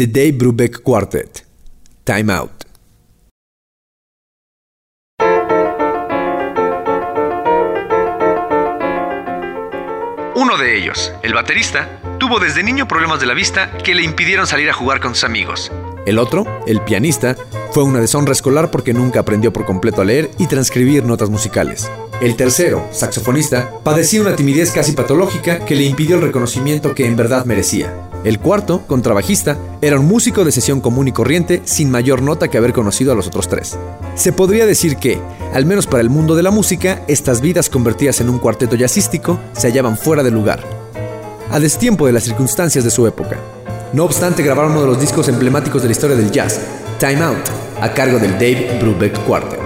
The Dave Brubeck Quartet. Time Out. Uno de ellos, el baterista, tuvo desde niño problemas de la vista que le impidieron salir a jugar con sus amigos. El otro, el pianista, fue una deshonra escolar porque nunca aprendió por completo a leer y transcribir notas musicales. El tercero, saxofonista, padecía una timidez casi patológica que le impidió el reconocimiento que en verdad merecía. El cuarto, contrabajista, era un músico de sesión común y corriente sin mayor nota que haber conocido a los otros tres. Se podría decir que, al menos para el mundo de la música, estas vidas convertidas en un cuarteto jazzístico se hallaban fuera de lugar, a destiempo de las circunstancias de su época. No obstante, grabaron uno de los discos emblemáticos de la historia del jazz, Time Out, a cargo del Dave Brubeck Quartet.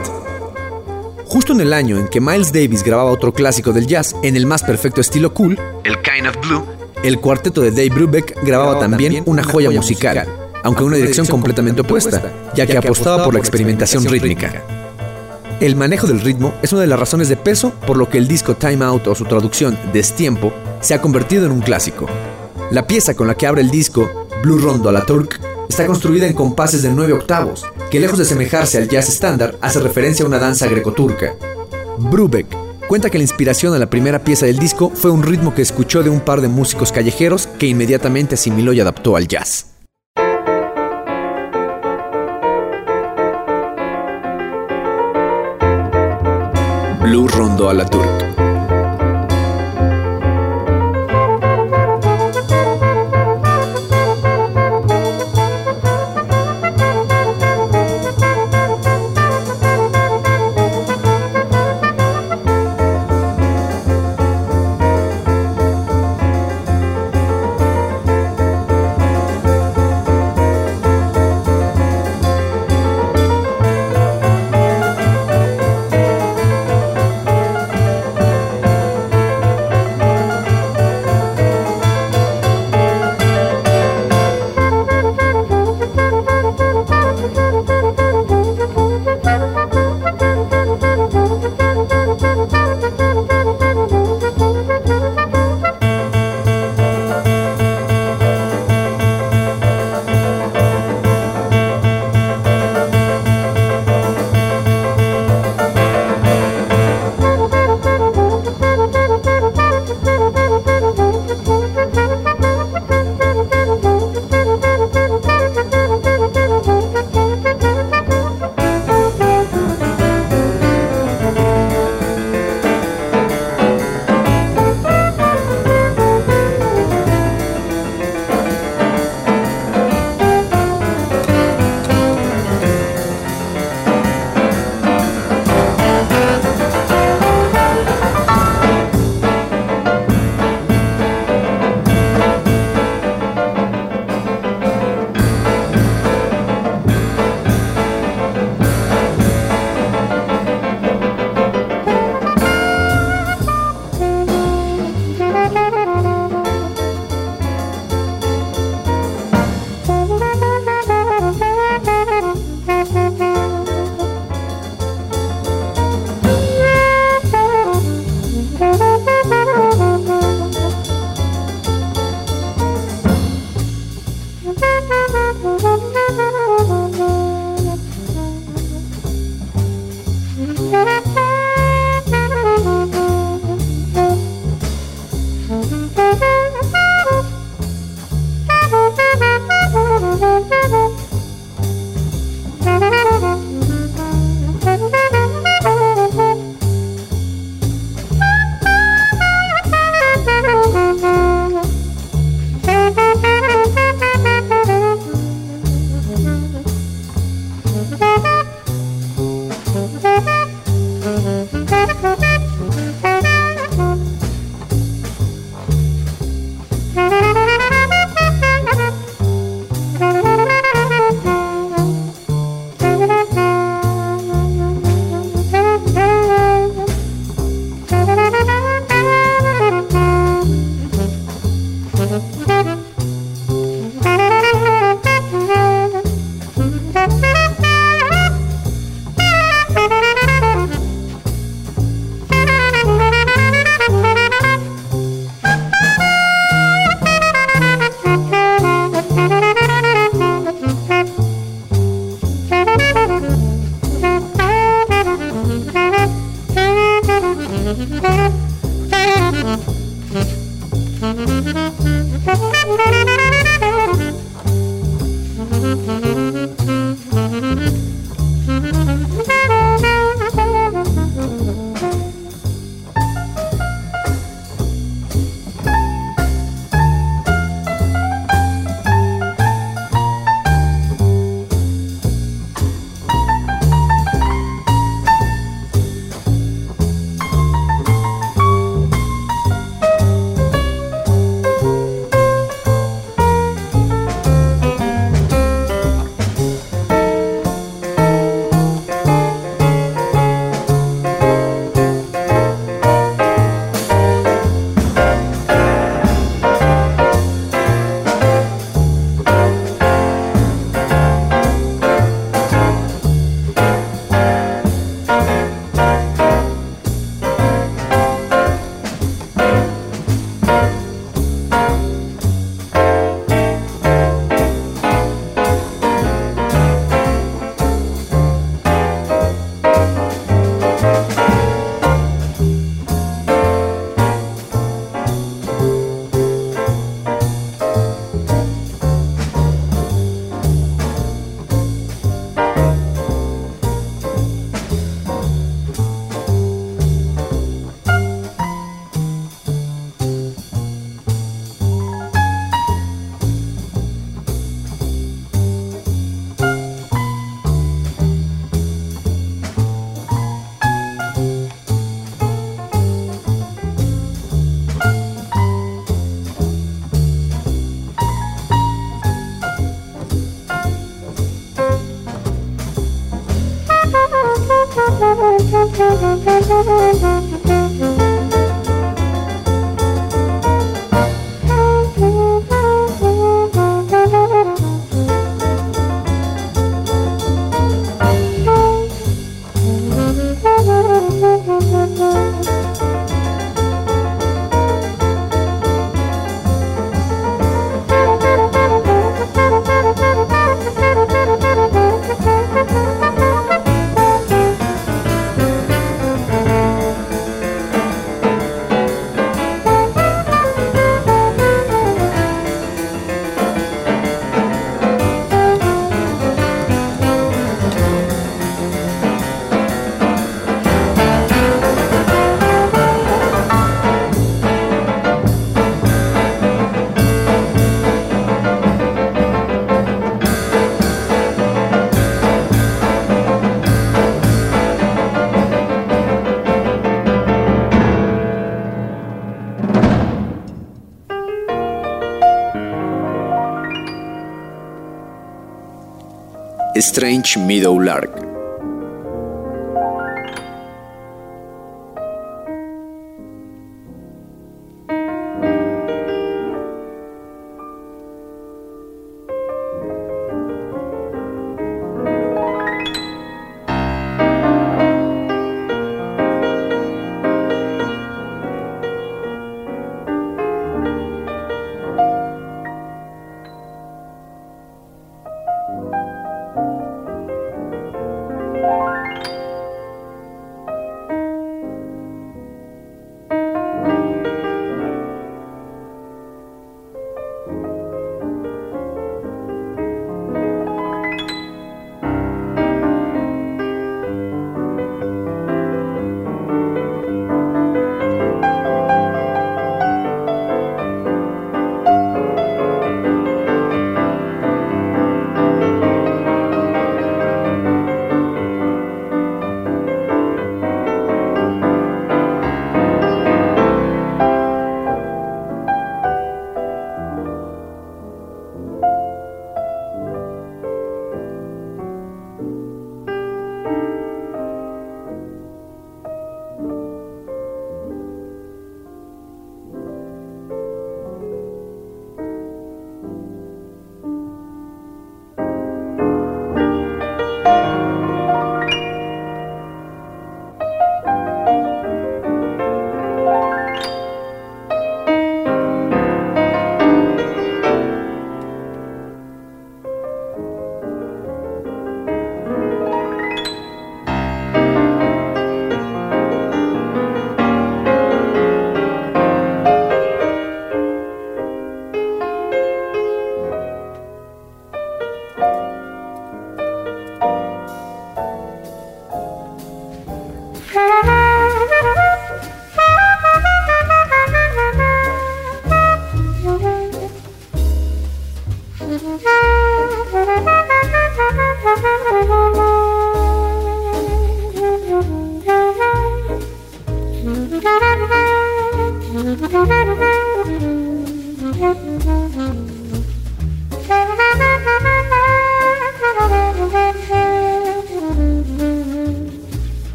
Justo en el año en que Miles Davis grababa otro clásico del jazz en el más perfecto estilo cool, El Kind of Blue, el cuarteto de Dave Brubeck grababa también una joya musical, aunque en una dirección completamente opuesta, ya que apostaba por la experimentación rítmica. El manejo del ritmo es una de las razones de peso por lo que el disco Time Out o su traducción Destiempo se ha convertido en un clásico. La pieza con la que abre el disco, Blue Rondo a la Turk, está construida en compases de 9 octavos, que lejos de semejarse al jazz estándar, hace referencia a una danza grecoturca. Brubeck cuenta que la inspiración a la primera pieza del disco fue un ritmo que escuchó de un par de músicos callejeros que inmediatamente asimiló y adaptó al jazz. Blue Rondo a la Turk. Meadow Lark.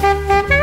Thank you.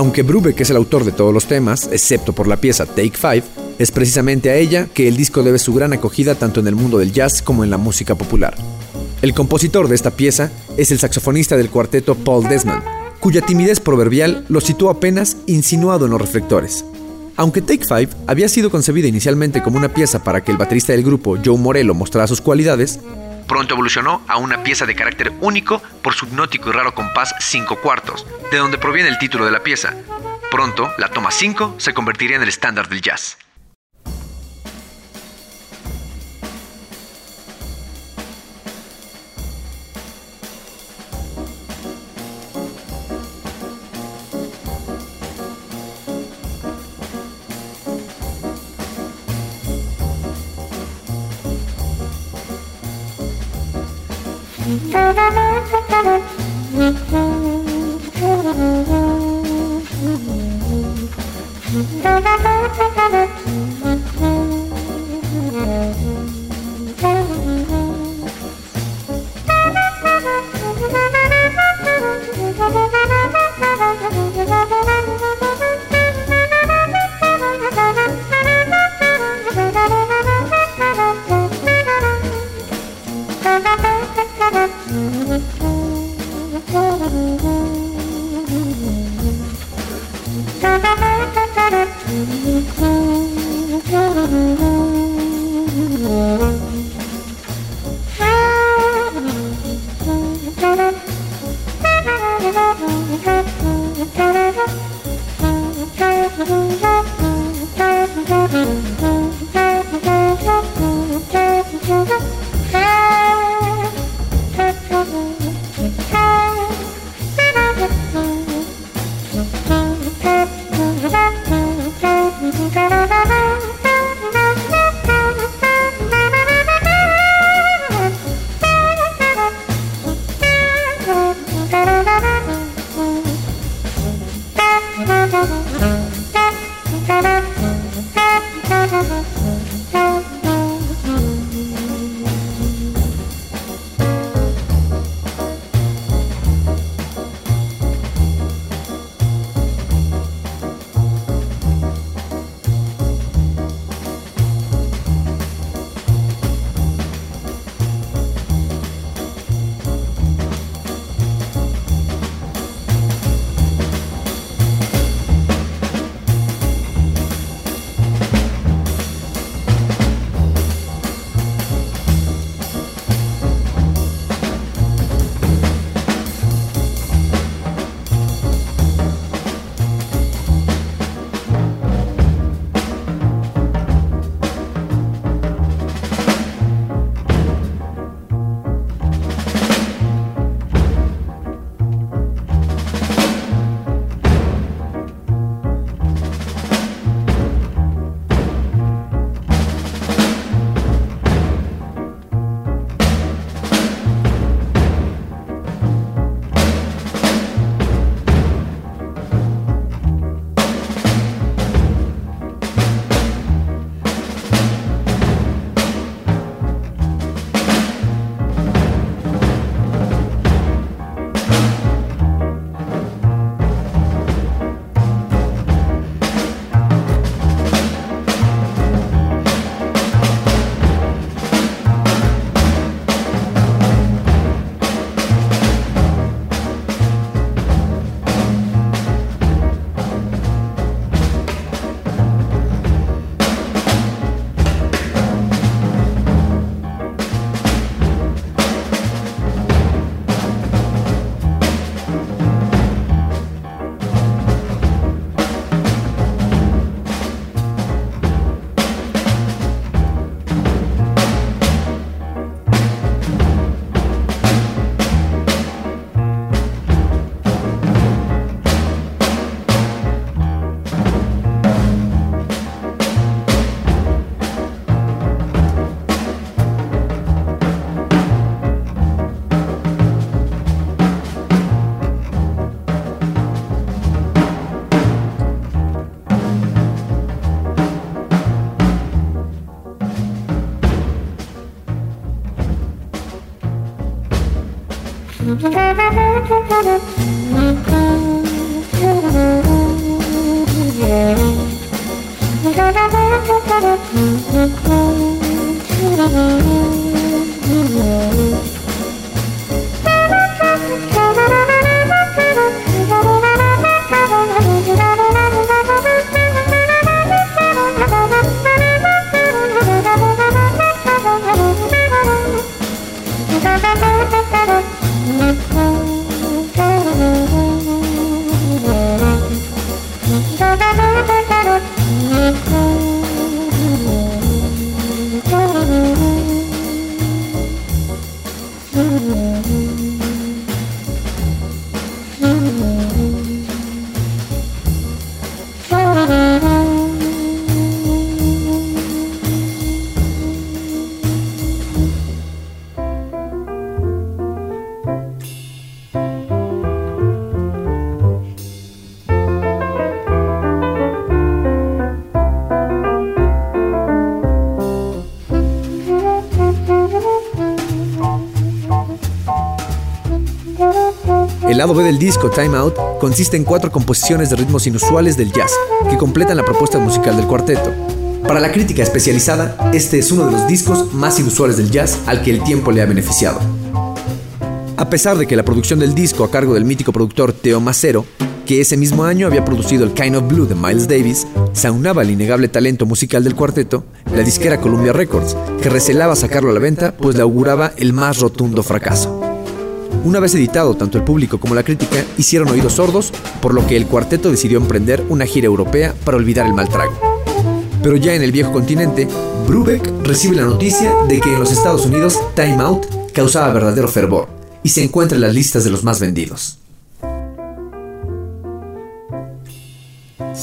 Aunque Brubeck es el autor de todos los temas, excepto por la pieza Take Five, es precisamente a ella que el disco debe su gran acogida tanto en el mundo del jazz como en la música popular. El compositor de esta pieza es el saxofonista del cuarteto Paul Desmond, cuya timidez proverbial lo situó apenas insinuado en los reflectores. Aunque Take Five había sido concebida inicialmente como una pieza para que el baterista del grupo, Joe Morello, mostrara sus cualidades, pronto evolucionó a una pieza de carácter único por su hipnótico y raro compás 5 cuartos, de donde proviene el título de la pieza. Pronto, la toma 5 se convertiría en el estándar del jazz. Müzik disco Time Out consiste en cuatro composiciones de ritmos inusuales del jazz que completan la propuesta musical del cuarteto. Para la crítica especializada, este es uno de los discos más inusuales del jazz al que el tiempo le ha beneficiado. A pesar de que la producción del disco a cargo del mítico productor Teo Macero, que ese mismo año había producido el Kind of Blue de Miles Davis, se aunaba el innegable talento musical del cuarteto, la disquera Columbia Records, que recelaba sacarlo a la venta pues le auguraba el más rotundo fracaso. Una vez editado, tanto el público como la crítica hicieron oídos sordos, por lo que el cuarteto decidió emprender una gira europea para olvidar el mal trago. Pero ya en el viejo continente, Brubeck recibe la noticia de que en los Estados Unidos Time Out causaba verdadero fervor y se encuentra en las listas de los más vendidos.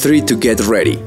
3 to Get Ready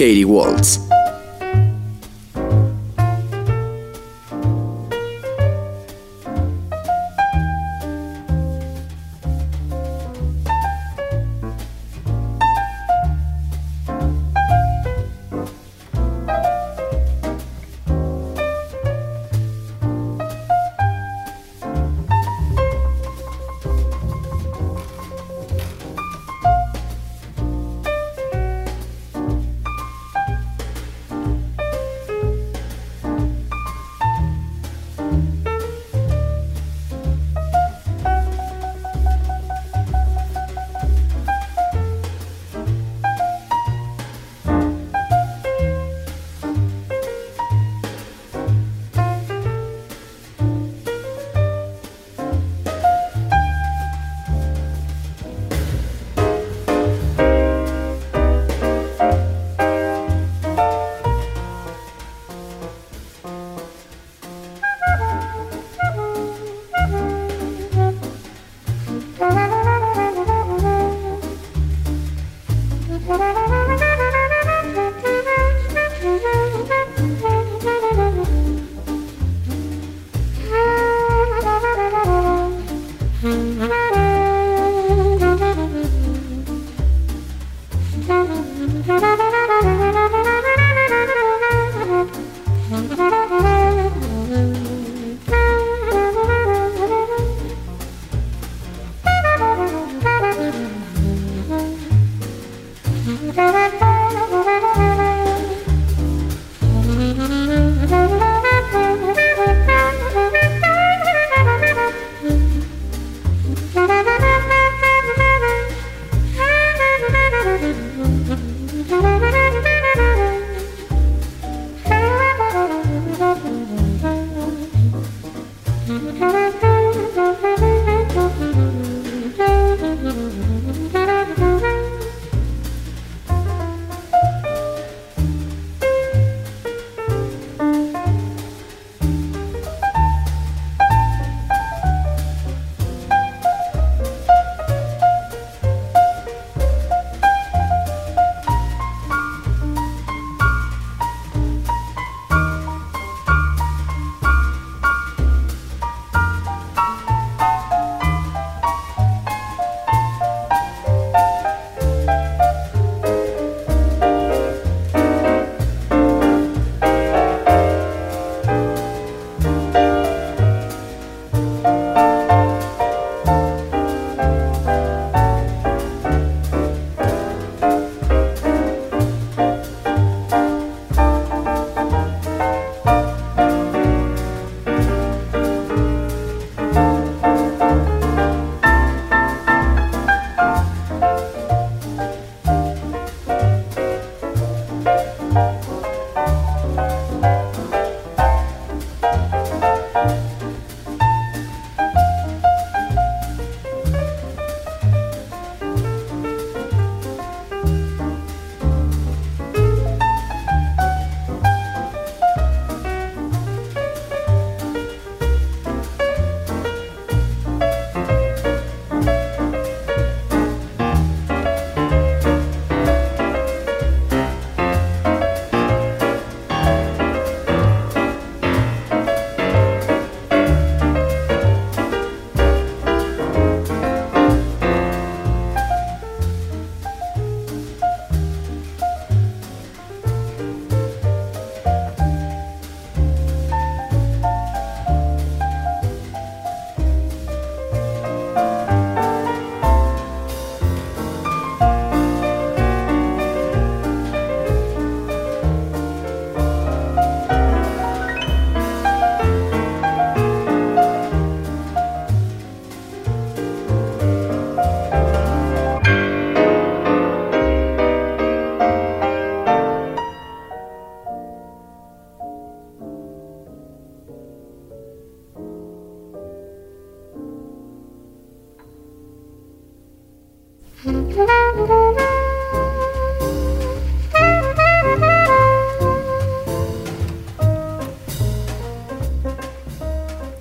Katie Waltz.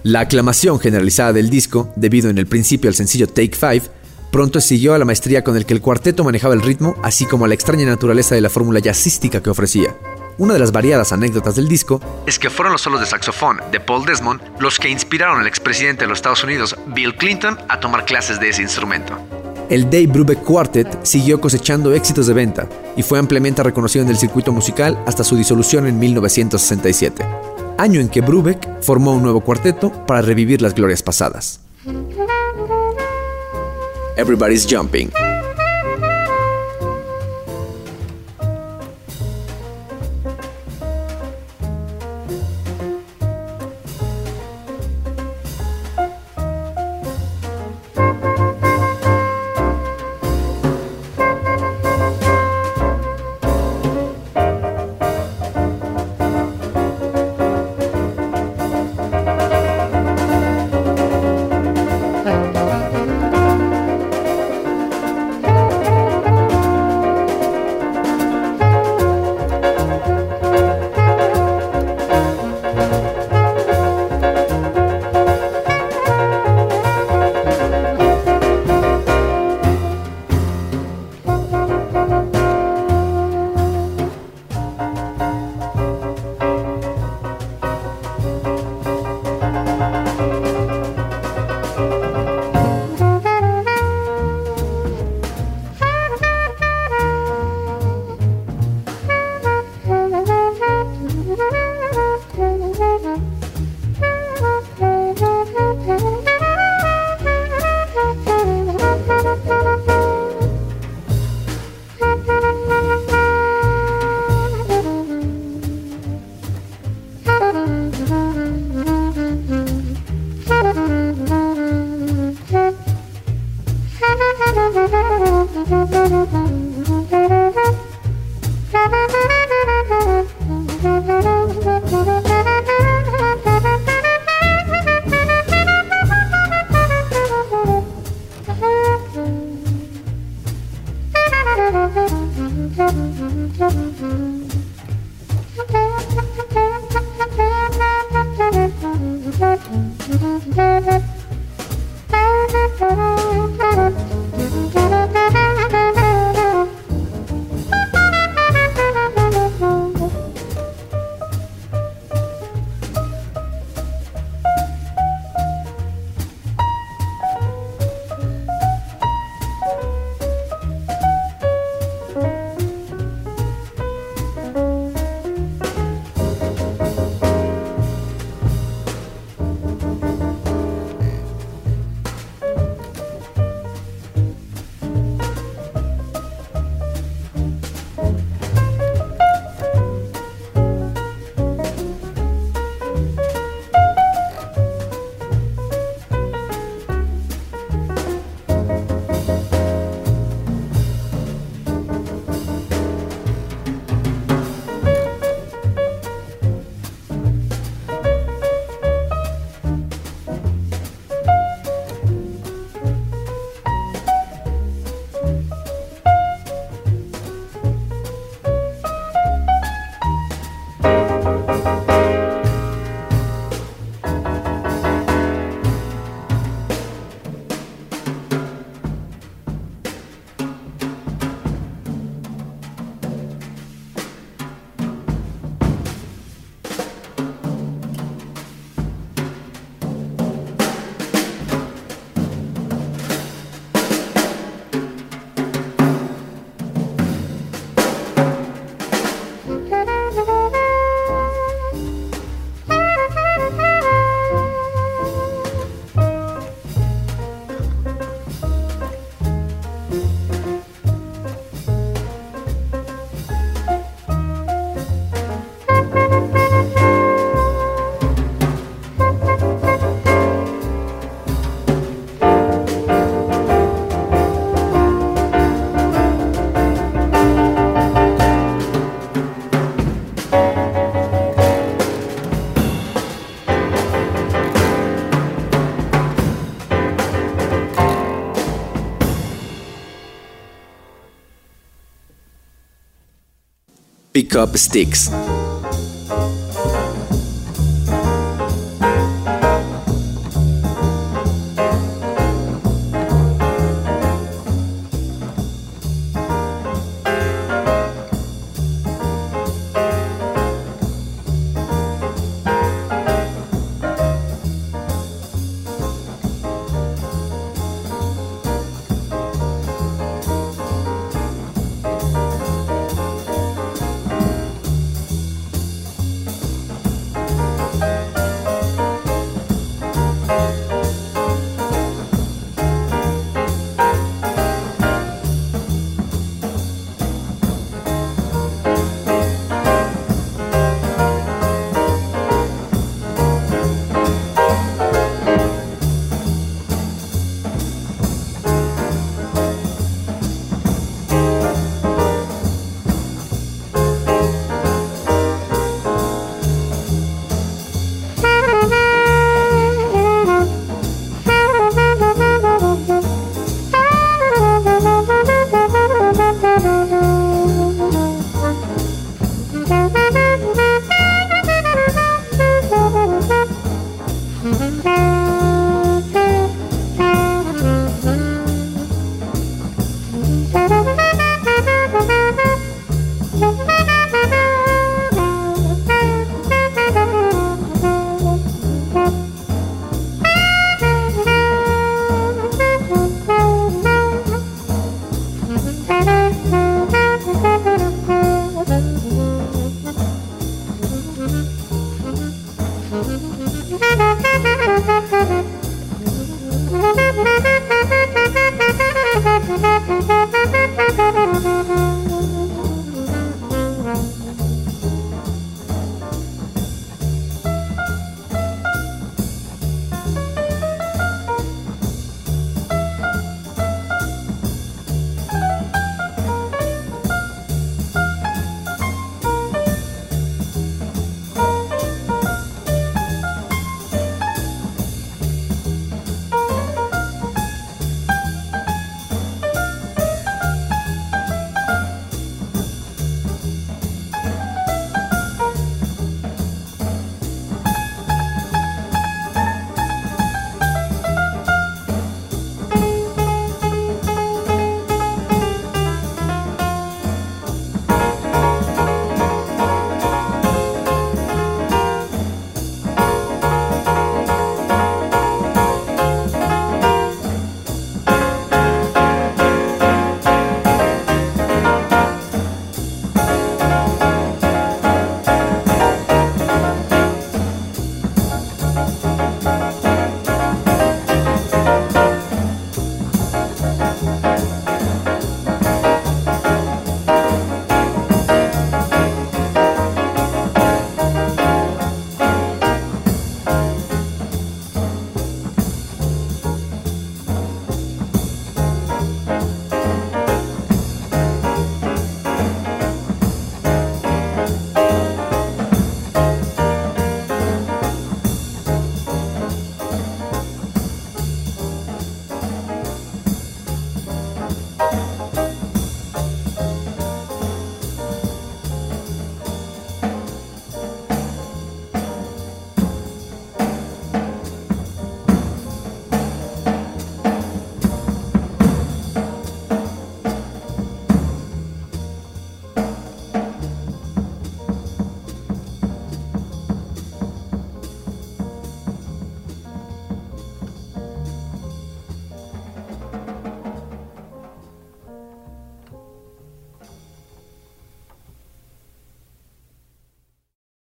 La aclamación generalizada del disco, debido en el principio al sencillo Take Five, Pronto siguió a la maestría con el que el cuarteto manejaba el ritmo, así como a la extraña naturaleza de la fórmula jazzística que ofrecía. Una de las variadas anécdotas del disco es que fueron los solos de saxofón de Paul Desmond los que inspiraron al expresidente de los Estados Unidos, Bill Clinton, a tomar clases de ese instrumento. El Dave Brubeck Quartet siguió cosechando éxitos de venta y fue ampliamente reconocido en el circuito musical hasta su disolución en 1967, año en que Brubeck formó un nuevo cuarteto para revivir las glorias pasadas. Everybody's Jumping. Thank you. Pick Up Sticks.